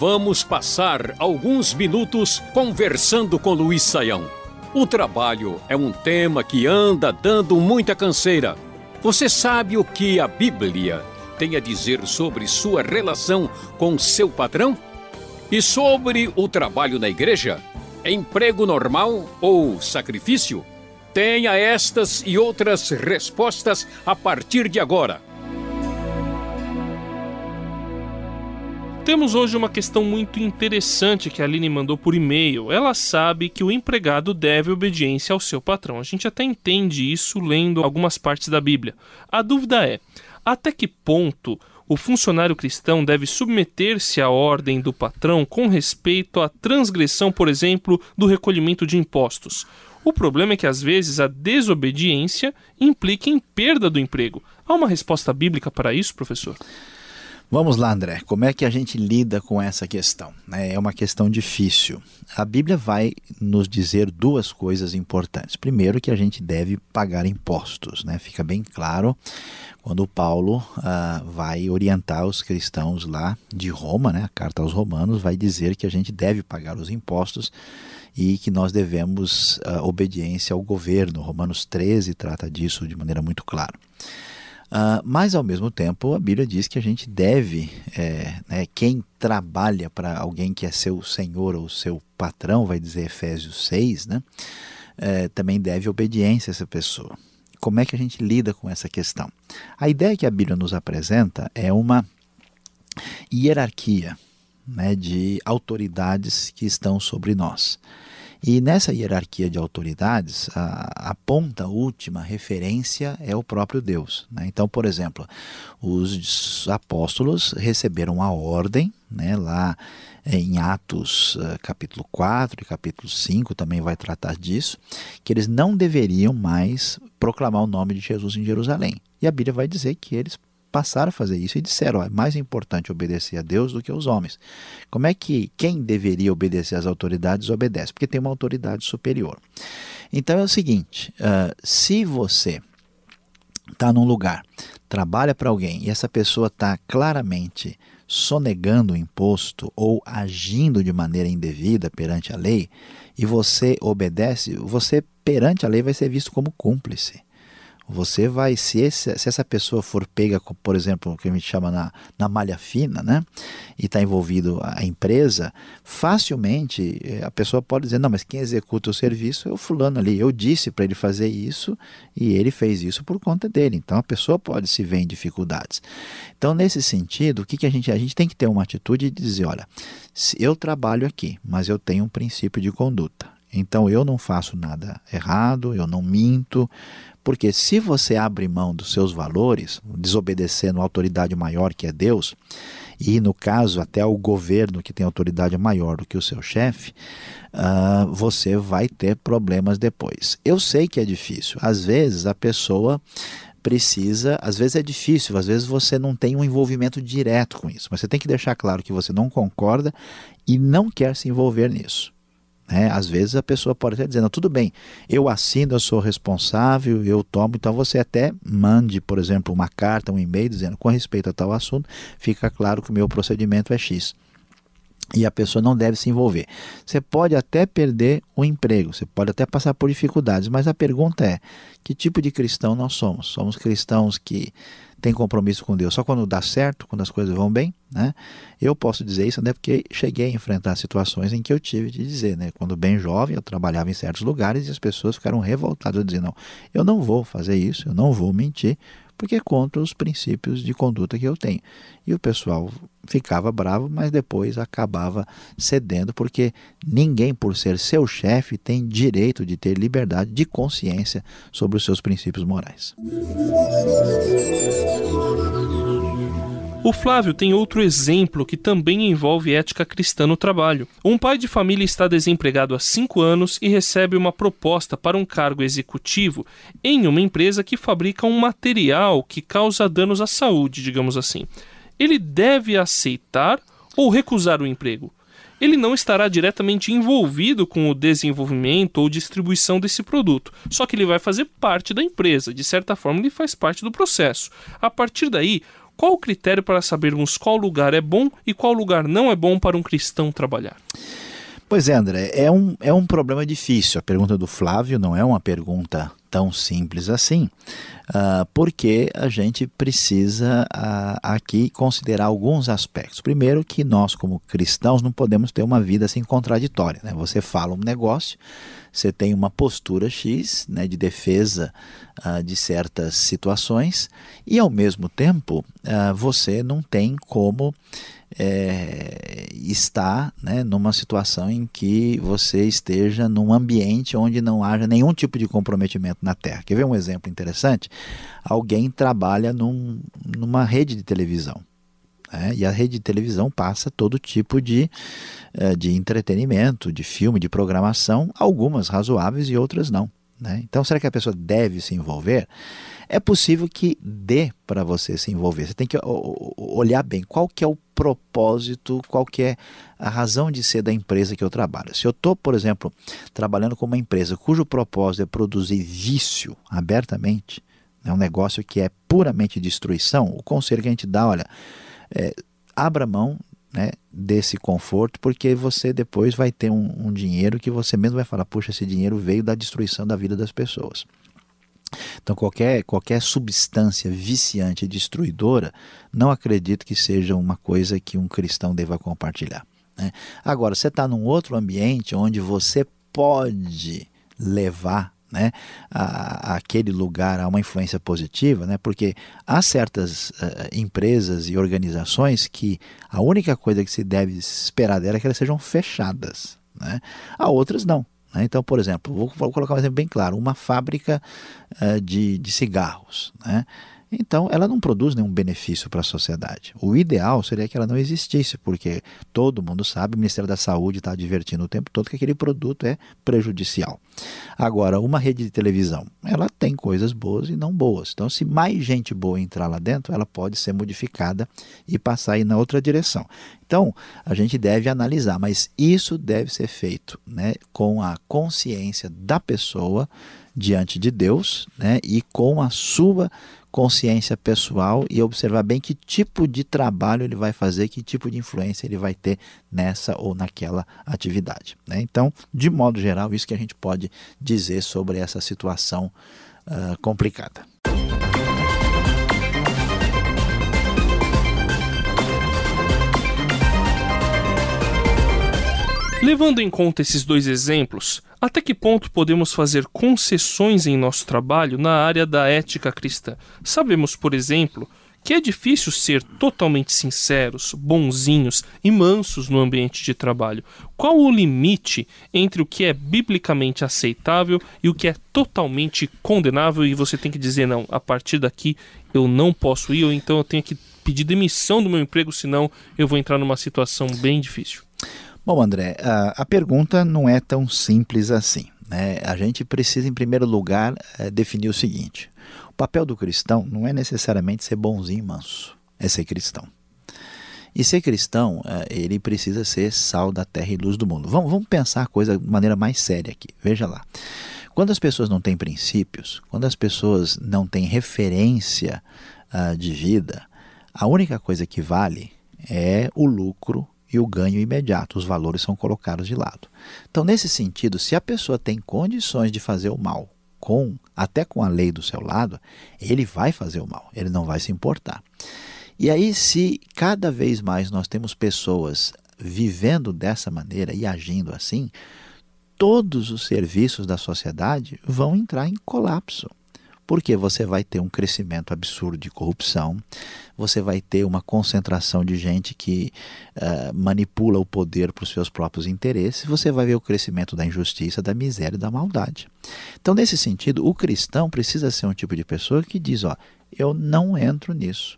Vamos passar alguns minutos conversando com Luiz Saião. O trabalho é um tema que anda dando muita canseira. Você sabe o que a Bíblia tem a dizer sobre sua relação com seu patrão? E sobre o trabalho na igreja? Emprego normal ou sacrifício? Tenha estas e outras respostas a partir de agora. Temos hoje uma questão muito interessante que a Aline mandou por e-mail. Ela sabe que o empregado deve obediência ao seu patrão. A gente até entende isso lendo algumas partes da Bíblia. A dúvida é: até que ponto o funcionário cristão deve submeter-se à ordem do patrão com respeito à transgressão, por exemplo, do recolhimento de impostos? O problema é que às vezes a desobediência implica em perda do emprego. Há uma resposta bíblica para isso, professor? Vamos lá, André. Como é que a gente lida com essa questão? É, é uma questão difícil. A Bíblia vai nos dizer duas coisas importantes. Primeiro, que a gente deve pagar impostos. Né? Fica bem claro quando Paulo uh, vai orientar os cristãos lá de Roma, né? a carta aos Romanos vai dizer que a gente deve pagar os impostos e que nós devemos uh, obediência ao governo. Romanos 13 trata disso de maneira muito clara. Uh, mas, ao mesmo tempo, a Bíblia diz que a gente deve, é, né, quem trabalha para alguém que é seu senhor ou seu patrão, vai dizer Efésios 6, né, é, também deve obediência a essa pessoa. Como é que a gente lida com essa questão? A ideia que a Bíblia nos apresenta é uma hierarquia né, de autoridades que estão sobre nós. E nessa hierarquia de autoridades, a, a ponta última referência é o próprio Deus. Né? Então, por exemplo, os apóstolos receberam a ordem, né, lá em Atos uh, capítulo 4 e capítulo 5 também vai tratar disso, que eles não deveriam mais proclamar o nome de Jesus em Jerusalém. E a Bíblia vai dizer que eles passaram a fazer isso e disseram: ó, é mais importante obedecer a Deus do que aos homens. Como é que quem deveria obedecer às autoridades obedece? Porque tem uma autoridade superior. Então é o seguinte: uh, se você está num lugar, trabalha para alguém e essa pessoa está claramente sonegando o imposto ou agindo de maneira indevida perante a lei e você obedece, você perante a lei vai ser visto como cúmplice. Você vai, se, esse, se essa pessoa for pega, por exemplo, o que a gente chama na, na malha fina, né? E está envolvido a empresa, facilmente eh, a pessoa pode dizer, não, mas quem executa o serviço é o fulano ali. Eu disse para ele fazer isso e ele fez isso por conta dele. Então a pessoa pode se ver em dificuldades. Então, nesse sentido, o que, que a gente. A gente tem que ter uma atitude de dizer, olha, eu trabalho aqui, mas eu tenho um princípio de conduta. Então eu não faço nada errado, eu não minto, porque se você abre mão dos seus valores, desobedecendo a autoridade maior que é Deus, e no caso até o governo que tem autoridade maior do que o seu chefe, uh, você vai ter problemas depois. Eu sei que é difícil. Às vezes a pessoa precisa, às vezes é difícil, às vezes você não tem um envolvimento direto com isso, mas você tem que deixar claro que você não concorda e não quer se envolver nisso. Né? Às vezes a pessoa pode até dizer, não, tudo bem, eu assino, eu sou responsável, eu tomo, então você até mande, por exemplo, uma carta, um e-mail dizendo, com respeito a tal assunto, fica claro que o meu procedimento é X. E a pessoa não deve se envolver. Você pode até perder o emprego, você pode até passar por dificuldades, mas a pergunta é: que tipo de cristão nós somos? Somos cristãos que tem compromisso com Deus só quando dá certo, quando as coisas vão bem, né? Eu posso dizer isso, né? Porque cheguei a enfrentar situações em que eu tive de dizer, né? Quando bem jovem, eu trabalhava em certos lugares e as pessoas ficaram revoltadas, dizendo, não, eu não vou fazer isso, eu não vou mentir, porque é contra os princípios de conduta que eu tenho. E o pessoal ficava bravo, mas depois acabava cedendo, porque ninguém, por ser seu chefe, tem direito de ter liberdade de consciência sobre os seus princípios morais. O Flávio tem outro exemplo que também envolve ética cristã no trabalho. Um pai de família está desempregado há cinco anos e recebe uma proposta para um cargo executivo em uma empresa que fabrica um material que causa danos à saúde, digamos assim. Ele deve aceitar ou recusar o emprego? ele não estará diretamente envolvido com o desenvolvimento ou distribuição desse produto, só que ele vai fazer parte da empresa, de certa forma ele faz parte do processo. A partir daí, Qual o critério para sabermos qual lugar é bom e qual lugar não é bom para um cristão trabalhar? Pois é, André, é um, é um problema difícil. A pergunta do Flávio não é uma pergunta tão simples assim, uh, porque a gente precisa uh, aqui considerar alguns aspectos. Primeiro, que nós, como cristãos, não podemos ter uma vida assim contraditória. Né? Você fala um negócio, você tem uma postura X né, de defesa uh, de certas situações, e ao mesmo tempo você não tem como é, está né, numa situação em que você esteja num ambiente onde não haja nenhum tipo de comprometimento na Terra. Quer ver um exemplo interessante? Alguém trabalha num, numa rede de televisão. Né, e a rede de televisão passa todo tipo de, é, de entretenimento, de filme, de programação, algumas razoáveis e outras não. Né? Então, será que a pessoa deve se envolver? É possível que dê para você se envolver. Você tem que olhar bem qual que é o propósito, qual que é a razão de ser da empresa que eu trabalho. Se eu estou, por exemplo, trabalhando com uma empresa cujo propósito é produzir vício abertamente, é um negócio que é puramente destruição, o conselho que a gente dá, olha, é, abra mão né, desse conforto, porque você depois vai ter um, um, dinheiro que você mesmo vai falar, puxa, esse dinheiro veio da destruição da vida das pessoas. Então, qualquer, qualquer substância viciante e destruidora, não acredito que seja uma coisa que um cristão deva compartilhar. Né? Agora, você está num outro ambiente onde você pode levar né, a, aquele lugar a uma influência positiva, né, porque há certas uh, empresas e organizações que a única coisa que se deve esperar dela é que elas sejam fechadas. Né? Há outras não. Né? Então, por exemplo, vou, vou, colocar um exemplo bem claro: uma fábrica uh, de, de cigarros. Né? Então, ela não produz nenhum benefício para a sociedade. O ideal seria que ela não existisse, porque todo mundo sabe, o Ministério da Saúde está advertindo o tempo todo que aquele produto é prejudicial. Agora, uma rede de televisão, ela tem coisas boas e não boas. Então, se mais gente boa entrar lá dentro, ela pode ser modificada e passar aí na outra direção. Então, a gente deve analisar, mas isso deve ser feito né, com a consciência da pessoa diante de Deus né, e com a sua consciência pessoal e observar bem que tipo de trabalho ele vai fazer, que tipo de influência ele vai ter nessa ou naquela atividade. Né? Então, de modo geral, isso que a gente pode dizer sobre essa situação uh, complicada. Levando em conta esses dois exemplos, até que ponto podemos fazer concessões em nosso trabalho na área da ética cristã? Sabemos, por exemplo, que é difícil ser totalmente sinceros, bonzinhos e mansos no ambiente de trabalho. Qual o limite entre o que é biblicamente aceitável e o que é totalmente condenável e você tem que dizer não, a partir daqui eu não posso ir ou então eu tenho que pedir demissão do meu emprego, senão eu vou entrar numa situação bem difícil. Bom, André, a, a pergunta não é tão simples assim. Né? A gente precisa, em primeiro lugar, é, definir o seguinte: o papel do cristão não é necessariamente ser bonzinho e manso, é ser cristão. E ser cristão, é, ele precisa ser sal da terra e luz do mundo. Vamos, vamos pensar a coisa de maneira mais séria aqui. Veja lá. Quando as pessoas não têm princípios, quando as pessoas não têm referência uh, de vida, a única coisa que vale é o lucro e o ganho imediato. Os valores são colocados de lado. Então, nesse sentido, se a pessoa tem condições de fazer o mal, com até com a lei do seu lado, ele vai fazer o mal, ele não vai se importar. E aí, se cada vez mais nós temos pessoas vivendo dessa maneira e agindo assim, todos os serviços da sociedade vão entrar em colapso porque você vai ter um crescimento absurdo de corrupção, você vai ter uma concentração de gente que uh, manipula o poder para os seus próprios interesses, você vai ver o crescimento da injustiça, da miséria e da maldade. Então, nesse sentido, o cristão precisa ser um tipo de pessoa que diz: ó, eu não entro nisso.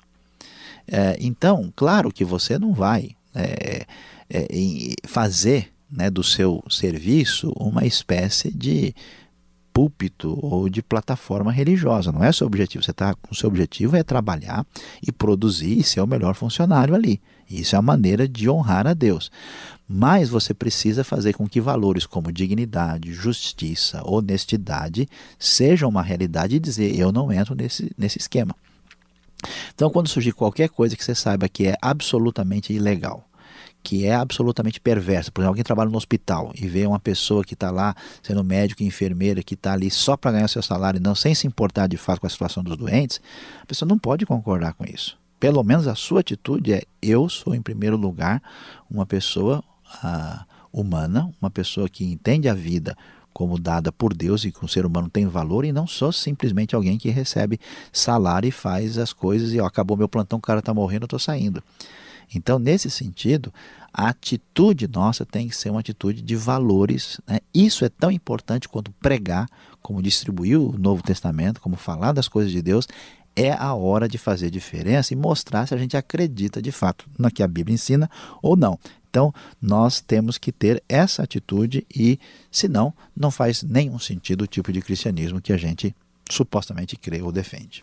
É, então, claro que você não vai é, é, fazer né, do seu serviço uma espécie de púlpito ou de plataforma religiosa. Não é seu objetivo. Você tá, o seu objetivo é trabalhar e produzir e ser o melhor funcionário ali. Isso é a maneira de honrar a Deus. Mas você precisa fazer com que valores como dignidade, justiça, honestidade sejam uma realidade e dizer: eu não entro nesse, nesse esquema. Então, quando surgir qualquer coisa que você saiba que é absolutamente ilegal, que é absolutamente perversa. Por exemplo, alguém trabalha no hospital e vê uma pessoa que está lá, sendo médico enfermeira, que está ali só para ganhar seu salário não sem se importar de fato com a situação dos doentes, a pessoa não pode concordar com isso. Pelo menos a sua atitude é: eu sou, em primeiro lugar, uma pessoa ah, humana, uma pessoa que entende a vida como dada por Deus e que o ser humano tem valor e não sou simplesmente alguém que recebe salário e faz as coisas e ó, acabou meu plantão, o cara está morrendo, eu estou saindo. Então, nesse sentido, a atitude nossa tem que ser uma atitude de valores. Né? Isso é tão importante quanto pregar, como distribuir o Novo Testamento, como falar das coisas de Deus. É a hora de fazer diferença e mostrar se a gente acredita de fato no que a Bíblia ensina ou não. Então, nós temos que ter essa atitude e, senão, não faz nenhum sentido o tipo de cristianismo que a gente supostamente crê ou defende.